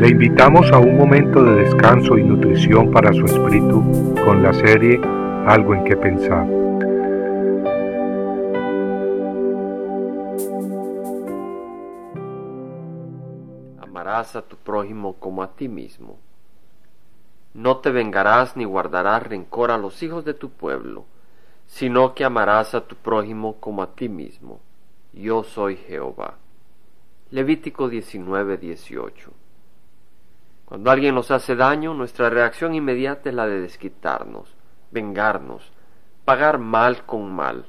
Le invitamos a un momento de descanso y nutrición para su espíritu con la serie Algo en que pensar. Amarás a tu prójimo como a ti mismo. No te vengarás ni guardarás rencor a los hijos de tu pueblo, sino que amarás a tu prójimo como a ti mismo. Yo soy Jehová. Levítico 19, 18. Cuando alguien nos hace daño, nuestra reacción inmediata es la de desquitarnos, vengarnos, pagar mal con mal.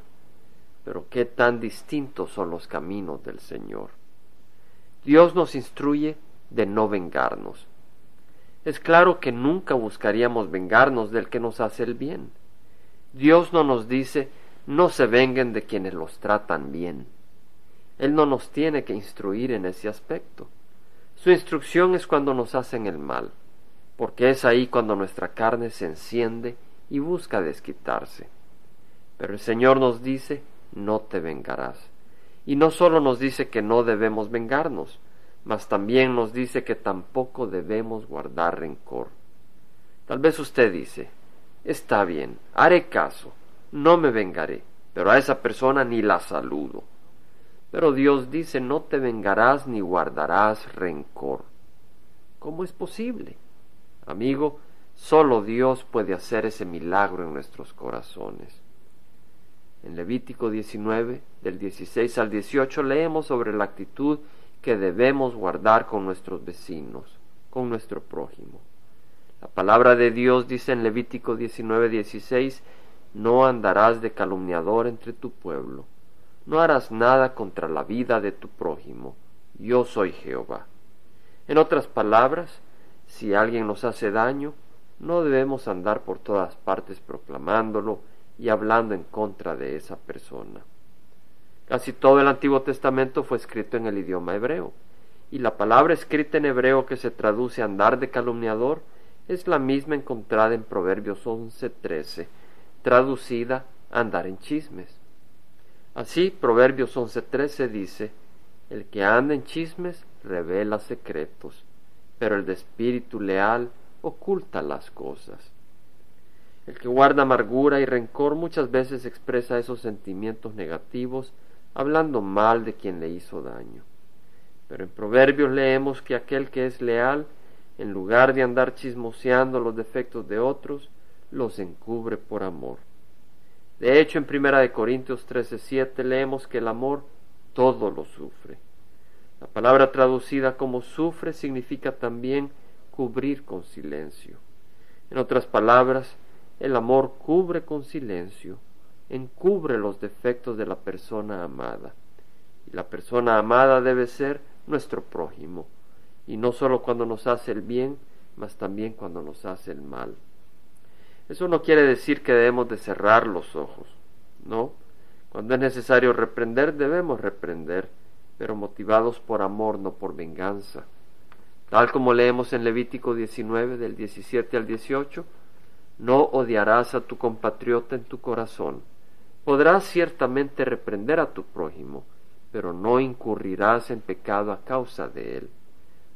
Pero qué tan distintos son los caminos del Señor. Dios nos instruye de no vengarnos. Es claro que nunca buscaríamos vengarnos del que nos hace el bien. Dios no nos dice no se venguen de quienes los tratan bien. Él no nos tiene que instruir en ese aspecto. Su instrucción es cuando nos hacen el mal, porque es ahí cuando nuestra carne se enciende y busca desquitarse. Pero el Señor nos dice, no te vengarás. Y no solo nos dice que no debemos vengarnos, mas también nos dice que tampoco debemos guardar rencor. Tal vez usted dice, está bien, haré caso, no me vengaré, pero a esa persona ni la saludo. Pero Dios dice, no te vengarás ni guardarás rencor. ¿Cómo es posible? Amigo, solo Dios puede hacer ese milagro en nuestros corazones. En Levítico 19, del 16 al 18, leemos sobre la actitud que debemos guardar con nuestros vecinos, con nuestro prójimo. La palabra de Dios dice en Levítico 19, 16, no andarás de calumniador entre tu pueblo no harás nada contra la vida de tu prójimo. Yo soy Jehová. En otras palabras, si alguien nos hace daño, no debemos andar por todas partes proclamándolo y hablando en contra de esa persona. Casi todo el Antiguo Testamento fue escrito en el idioma hebreo, y la palabra escrita en hebreo que se traduce andar de calumniador es la misma encontrada en Proverbios 11:13, traducida andar en chismes. Así, Proverbios 11:13 dice, el que anda en chismes revela secretos, pero el de espíritu leal oculta las cosas. El que guarda amargura y rencor muchas veces expresa esos sentimientos negativos hablando mal de quien le hizo daño. Pero en Proverbios leemos que aquel que es leal, en lugar de andar chismoseando los defectos de otros, los encubre por amor. De hecho, en Primera de Corintios 13:7 leemos que el amor todo lo sufre. La palabra traducida como sufre significa también cubrir con silencio. En otras palabras, el amor cubre con silencio, encubre los defectos de la persona amada. Y la persona amada debe ser nuestro prójimo, y no solo cuando nos hace el bien, mas también cuando nos hace el mal. Eso no quiere decir que debemos de cerrar los ojos, ¿no? Cuando es necesario reprender, debemos reprender, pero motivados por amor, no por venganza. Tal como leemos en Levítico 19, del 17 al 18, no odiarás a tu compatriota en tu corazón. Podrás ciertamente reprender a tu prójimo, pero no incurrirás en pecado a causa de él.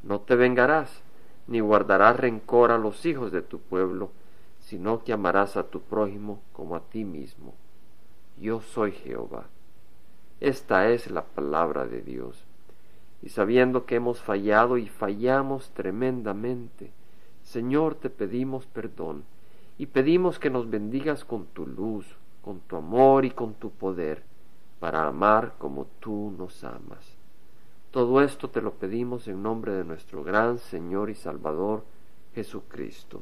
No te vengarás, ni guardarás rencor a los hijos de tu pueblo, sino que amarás a tu prójimo como a ti mismo. Yo soy Jehová. Esta es la palabra de Dios. Y sabiendo que hemos fallado y fallamos tremendamente, Señor, te pedimos perdón y pedimos que nos bendigas con tu luz, con tu amor y con tu poder, para amar como tú nos amas. Todo esto te lo pedimos en nombre de nuestro gran Señor y Salvador, Jesucristo.